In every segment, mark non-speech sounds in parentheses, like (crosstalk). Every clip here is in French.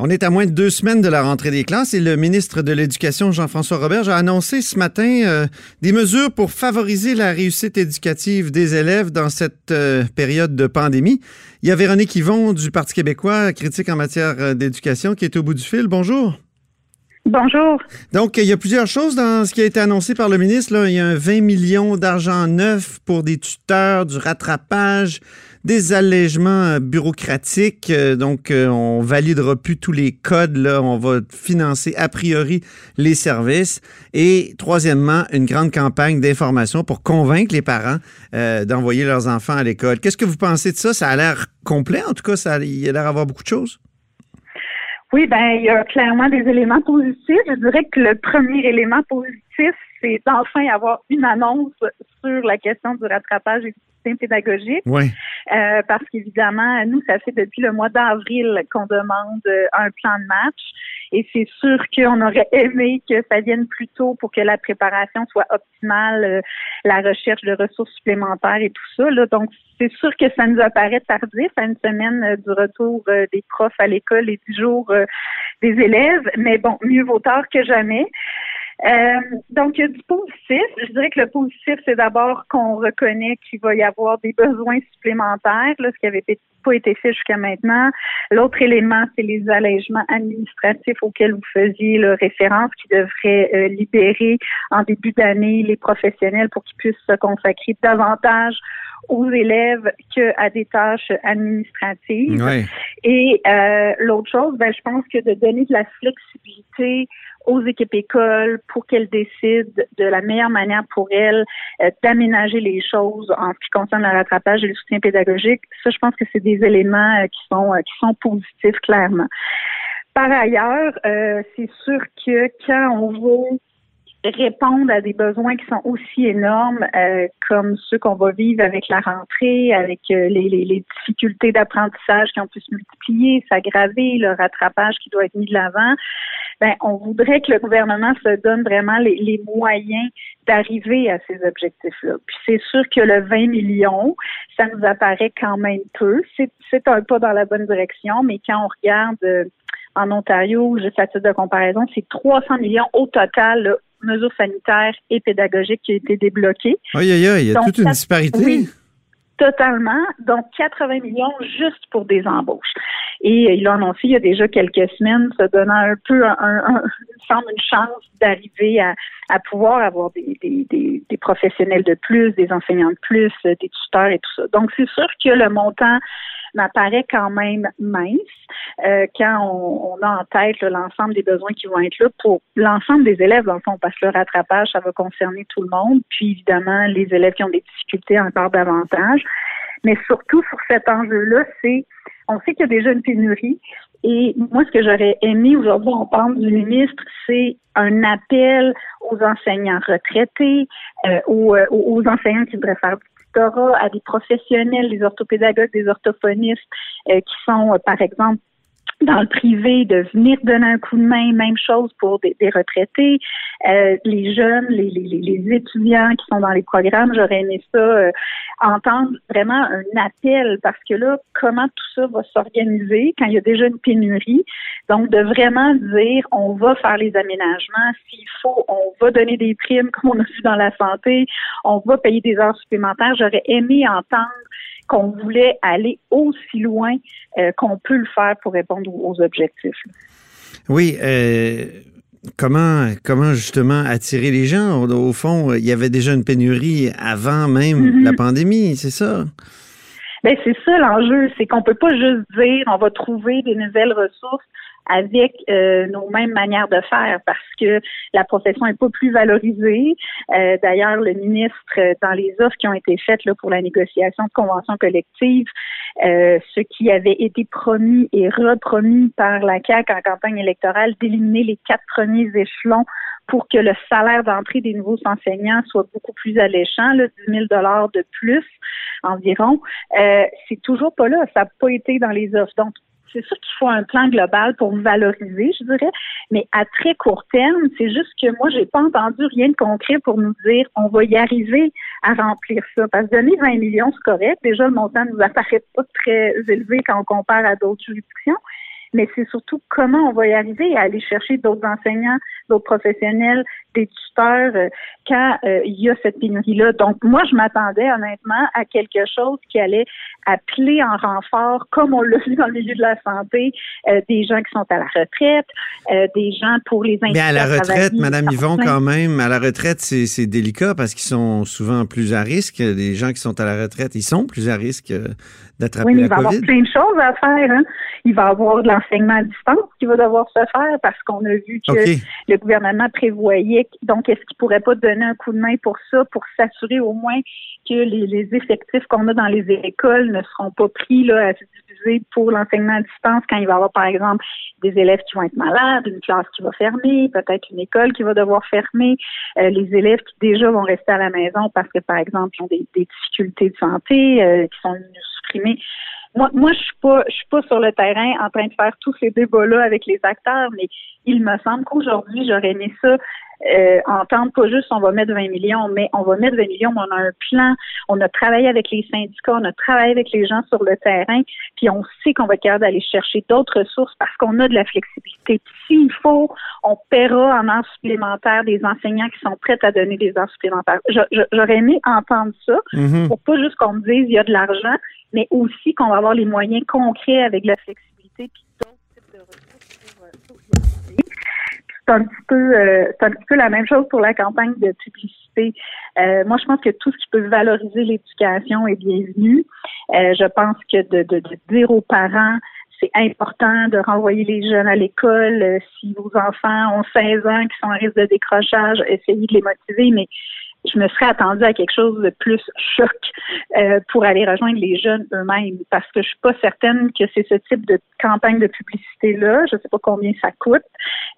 On est à moins de deux semaines de la rentrée des classes et le ministre de l'Éducation, Jean-François Roberge, a annoncé ce matin euh, des mesures pour favoriser la réussite éducative des élèves dans cette euh, période de pandémie. Il y a Véronique Yvon du Parti québécois, critique en matière euh, d'éducation, qui est au bout du fil. Bonjour. Bonjour. Donc, il y a plusieurs choses dans ce qui a été annoncé par le ministre. Là. Il y a un 20 millions d'argent neuf pour des tuteurs, du rattrapage, des allègements euh, bureaucratiques. Euh, donc, euh, on validera plus tous les codes. Là. On va financer a priori les services. Et troisièmement, une grande campagne d'information pour convaincre les parents d'envoyer leurs enfants à l'école. Qu'est-ce que vous pensez de ça? Ça a l'air complet. En tout cas, ça, il a l'air d'avoir beaucoup de choses. Oui, ben il y a clairement des éléments positifs. Je dirais que le premier élément positif, c'est d'enfin avoir une annonce sur la question du rattrapage système pédagogique. Oui. Euh, parce qu'évidemment, nous, ça fait depuis le mois d'avril qu'on demande un plan de match. Et c'est sûr qu'on aurait aimé que ça vienne plus tôt pour que la préparation soit optimale, euh, la recherche de ressources supplémentaires et tout ça. Là. Donc, c'est sûr que ça nous apparaît tardif à une semaine euh, du retour euh, des profs à l'école et du jour des élèves. Mais bon, mieux vaut tard que jamais. Euh, donc, il y a du positif. Je dirais que le positif, c'est d'abord qu'on reconnaît qu'il va y avoir des besoins supplémentaires, là, ce qui avait pas été fait jusqu'à maintenant. L'autre élément, c'est les allègements administratifs auxquels vous faisiez là, référence, qui devraient euh, libérer en début d'année les professionnels pour qu'ils puissent se consacrer davantage aux élèves qu'à des tâches administratives. Et euh, l'autre chose, ben, je pense que de donner de la flexibilité aux équipes écoles pour qu'elles décident de la meilleure manière pour elles euh, d'aménager les choses en ce qui concerne le rattrapage et le soutien pédagogique. Ça, je pense que c'est des éléments euh, qui sont qui sont positifs clairement. Par ailleurs, c'est sûr que quand on veut répondre à des besoins qui sont aussi énormes euh, comme ceux qu'on va vivre avec la rentrée, avec euh, les, difficultés d'apprentissage qui ont pu se multiplier, s'aggraver, le rattrapage qui doit être mis de l'avant. Ben, on voudrait que le gouvernement se donne vraiment les, les moyens d'arriver à ces objectifs-là. Puis c'est sûr que le 20 millions, ça nous apparaît quand même peu. C'est un pas dans la bonne direction, mais quand on regarde euh, en Ontario, juste à titre de comparaison, c'est 300 millions au total là, mesures sanitaires et pédagogiques qui ont été débloquées. Oui, il y a toute une disparité. Oui, totalement. Donc, 80 millions juste pour des embauches. Et il a annoncé il y a déjà quelques semaines, se donnant un peu un, un, semble une chance d'arriver à, à pouvoir avoir des, des, des, des, professionnels de plus, des enseignants de plus, des tuteurs et tout ça. Donc, c'est sûr que le montant m'apparaît quand même mince euh, quand on, on, a en tête l'ensemble des besoins qui vont être là pour l'ensemble des élèves, dans le fond, parce que le rattrapage, ça va concerner tout le monde, puis évidemment les élèves qui ont des difficultés encore davantage. Mais surtout sur cet enjeu-là, c'est on sait qu'il y a déjà une pénurie. Et moi, ce que j'aurais aimé aujourd'hui, parle du ministre, c'est un appel aux enseignants retraités, euh, aux, euh, aux, enseignants qui devraient faire à des professionnels, des orthopédagogues, des orthophonistes euh, qui sont, euh, par exemple, dans le privé, de venir donner un coup de main, même chose pour des, retraités, euh, les jeunes, les, les, les, étudiants qui sont dans les programmes, j'aurais aimé ça, entendre vraiment un appel parce que là, comment tout ça va s'organiser quand il y a déjà une pénurie. Donc, de vraiment dire, on va faire les aménagements. S'il faut, on va donner des primes comme on a vu dans la santé. On va payer des heures supplémentaires. J'aurais aimé entendre qu'on voulait aller aussi loin euh, qu'on peut le faire pour répondre aux objectifs. Oui. Euh, comment, comment justement attirer les gens? Au, fond, il y avait déjà une pénurie avant même mm-hmm. la pandémie, c'est ça? Ben c'est ça l'enjeu, c'est qu'on peut pas juste dire on va trouver des nouvelles ressources avec euh, nos mêmes manières de faire parce que la profession est pas plus valorisée. Euh, d'ailleurs, le ministre, dans les offres qui ont été faites là, pour la négociation de conventions collectives, euh, ce qui avait été promis et repromis par la CAQ en campagne électorale d'éliminer les quatre premiers échelons pour que le salaire d'entrée des nouveaux enseignants soit beaucoup plus alléchant, là, 10 000 de plus environ. Euh, c'est toujours pas là. Ça n'a pas été dans les offres. Donc, c'est sûr qu'il faut un plan global pour valoriser, je dirais, mais à très court terme, c'est juste que moi, j'ai pas entendu rien de concret pour nous dire on va y arriver à remplir ça. Parce que donner 20 millions, c'est correct. Déjà, le montant ne nous apparaît pas très élevé quand on compare à d'autres juridictions. Mais c'est surtout comment on va y arriver à aller chercher d'autres enseignants, d'autres professionnels, des tuteurs euh, quand euh, il y a cette pénurie-là. Donc, moi, je m'attendais honnêtement à quelque chose qui allait appeler en renfort, comme on l'a vu dans le milieu de la santé, euh, des gens qui sont à la retraite, des gens pour les Mais à la retraite, Madame Yvon, quand même, à la retraite, c'est délicat parce qu'ils sont souvent plus à risque. Les gens qui sont à la retraite, ils sont plus à risque d'attraper oui, la il va y avoir plein de choses à faire. Hein. Il va y avoir de l'enseignement à distance qui va devoir se faire parce qu'on a vu que le gouvernement prévoyait. Donc, est-ce qu'il pourrait pas donner un coup de main pour ça, pour s'assurer au moins que les, effectifs qu'on a dans les écoles ne seront pas pris là, à se diviser pour l'enseignement à distance quand il va y avoir, par exemple, des élèves qui vont être malades, une classe qui va fermer, peut-être une école qui va devoir fermer, euh, les élèves qui déjà vont rester à la maison parce que, par exemple, ils ont des, difficultés de santé, euh, qui sont supprimés. Moi, moi, je suis pas, je suis pas sur le terrain en train de faire tous ces débats-là avec les acteurs, mais il me semble qu'aujourd'hui, j'aurais aimé ça euh, entendre pas juste on va mettre 20 millions, mais on va mettre 20 millions, mais on a un plan, on a travaillé avec les syndicats, on a travaillé avec les gens sur le terrain, puis on sait qu'on va être capable d'aller chercher d'autres ressources parce qu'on a de la flexibilité. S'il faut, on paiera en heures supplémentaires des enseignants qui sont prêts à donner des heures supplémentaires. J'aurais aimé entendre ça mm-hmm. pour pas juste qu'on me dise il y a de l'argent, mais aussi qu'on va avoir les moyens concrets avec la flexibilité puis d'autres types de ressources pour, euh, c'est un petit peu euh, c'est un petit peu la même chose pour la campagne de publicité. Euh, moi, je pense que tout ce qui peut valoriser l'éducation est bienvenu. Euh, je pense que de, de, de dire aux parents c'est important de renvoyer les jeunes à l'école. si vos enfants ont 16 ans qui sont en risque de décrochage, essayez de les motiver, mais je me serais attendue à quelque chose de plus choc euh, pour aller rejoindre les jeunes eux-mêmes parce que je suis pas certaine que c'est ce type de campagne de publicité là, je sais pas combien ça coûte,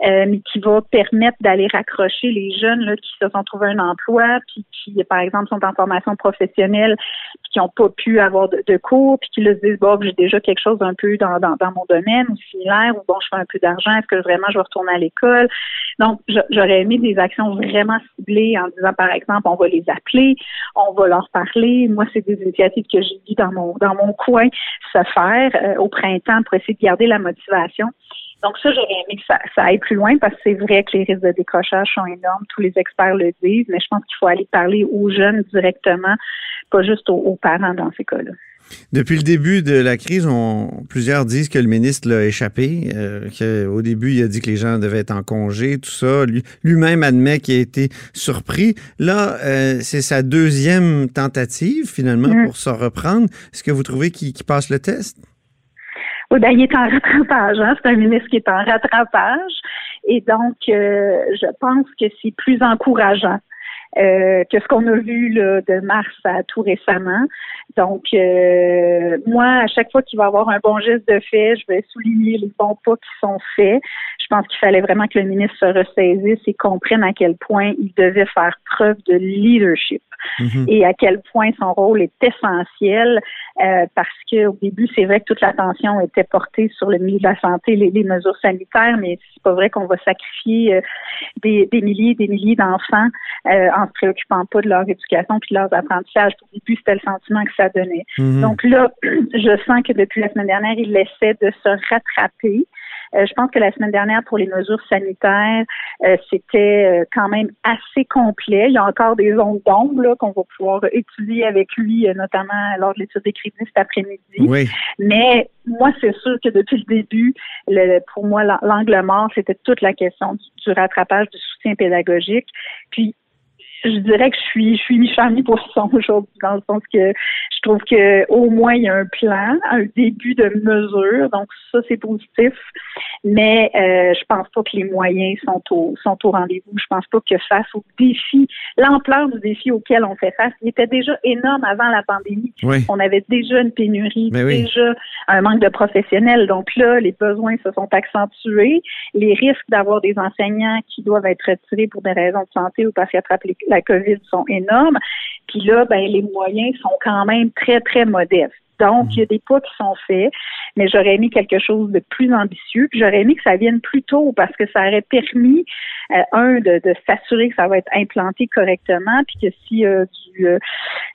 euh, mais qui va permettre d'aller raccrocher les jeunes là, qui se sont trouvés un emploi puis qui par exemple sont en formation professionnelle puis qui n'ont pas pu avoir de, cours puis qui leur disent bon j'ai déjà quelque chose un peu dans, dans, dans mon domaine ou similaire ou bon je fais un peu d'argent est-ce que vraiment je vais retourner à l'école? Donc j'aurais aimé des actions vraiment ciblées en disant par exemple on va les appeler, on va leur parler. Moi, c'est des initiatives que j'ai dit dans mon dans mon coin se faire euh, au printemps pour essayer de garder la motivation. Donc ça, j'aurais aimé que ça, aille plus loin parce que c'est vrai que les risques de décrochage sont énormes. Tous les experts le disent, mais je pense qu'il faut aller parler aux jeunes directement, pas juste aux parents dans ces cas-là. Depuis le début de la crise, on, plusieurs disent que le ministre l'a échappé. Euh, Au début, il a dit que les gens devaient être en congé, tout ça. Lui-même admet qu'il a été surpris. Là, euh, c'est sa deuxième tentative, finalement, mm. pour se reprendre. Est-ce que vous trouvez qu'il passe le test? Oui, ben, il est en rattrapage. Hein? C'est un ministre qui est en rattrapage. Et donc, euh, je pense que c'est plus encourageant euh, que ce qu'on a vu là, de mars à tout récemment. Donc, euh, moi, à chaque fois qu'il va y avoir un bon geste de fait, je vais souligner les bons pas qui sont faits. Je pense qu'il fallait vraiment que le ministre se ressaisisse et comprenne à quel point il devait faire preuve de leadership mm-hmm. et à quel point son rôle est essentiel euh, parce qu'au début, c'est vrai que toute l'attention était portée sur le milieu de la santé, les, les mesures sanitaires, mais c'est pas vrai qu'on va sacrifier des, des milliers et des milliers d'enfants en se préoccupant pas de leur éducation puis de leurs apprentissages. Au début, c'était le sentiment que ça donnait. Mhm. Donc là, (clears throat) je sens que depuis la semaine dernière, il essaie de se rattraper. Euh, je pense que la semaine dernière, pour les mesures sanitaires, euh, c'était euh, quand même assez complet. Il y a encore des zones d'ombre qu'on va pouvoir étudier avec lui, notamment lors de l'étude des crédits cet après-midi. Mais moi, c'est sûr que depuis le début, le, pour moi, l'angle mort, c'était toute la question du, du rattrapage du soutien pédagogique. Puis je dirais que je suis je suis mi pour son aujourd'hui dans le sens que je trouve que au moins il y a un plan, un début de mesure, donc ça c'est positif. Mais euh, je pense pas que les moyens sont au sont au rendez-vous. Je pense pas que face au défi, l'ampleur du défi auquel on fait face, il était déjà énorme avant la pandémie. On avait déjà une pénurie, déjà un manque de professionnels. Donc là, les besoins se sont accentués. Les risques d'avoir des enseignants qui doivent être retirés pour des raisons de santé ou parce qu'ils attrapent la COVID sont énormes. Puis là, ben, les moyens sont quand même très, très modestes. Donc, il y a des pas qui sont faits, mais j'aurais aimé quelque chose de plus ambitieux. Puis j'aurais aimé que ça vienne plus tôt parce que ça aurait permis un, de, s'assurer que ça va être implanté correctement, puis que s'il y a du,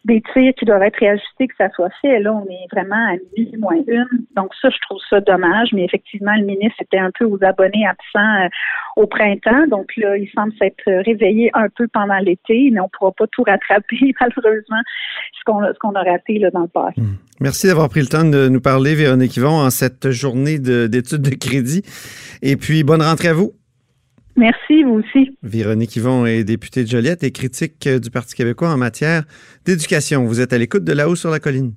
des tirs qui doivent être réajustés, que ça soit fait. Là, on est vraiment à minuit moins une. Donc ça, je trouve ça dommage, mais effectivement, le ministre était un peu aux abonnés absents au printemps. Donc là, il semble s'être réveillé un peu pendant l'été, mais on ne pourra pas tout rattraper, (laughs) malheureusement, ce qu'on ce qu'on a raté là, dans le passé. Hmm. Merci d'avoir pris le temps de nous parler, Véronique Yvon, en cette journée d'études de, crédit. Et puis, bonne rentrée à vous. Merci, vous aussi. Véronique Yvon est députée de Joliette et critique du Parti québécois en matière d'éducation. Vous êtes à l'écoute de là-haut sur la colline.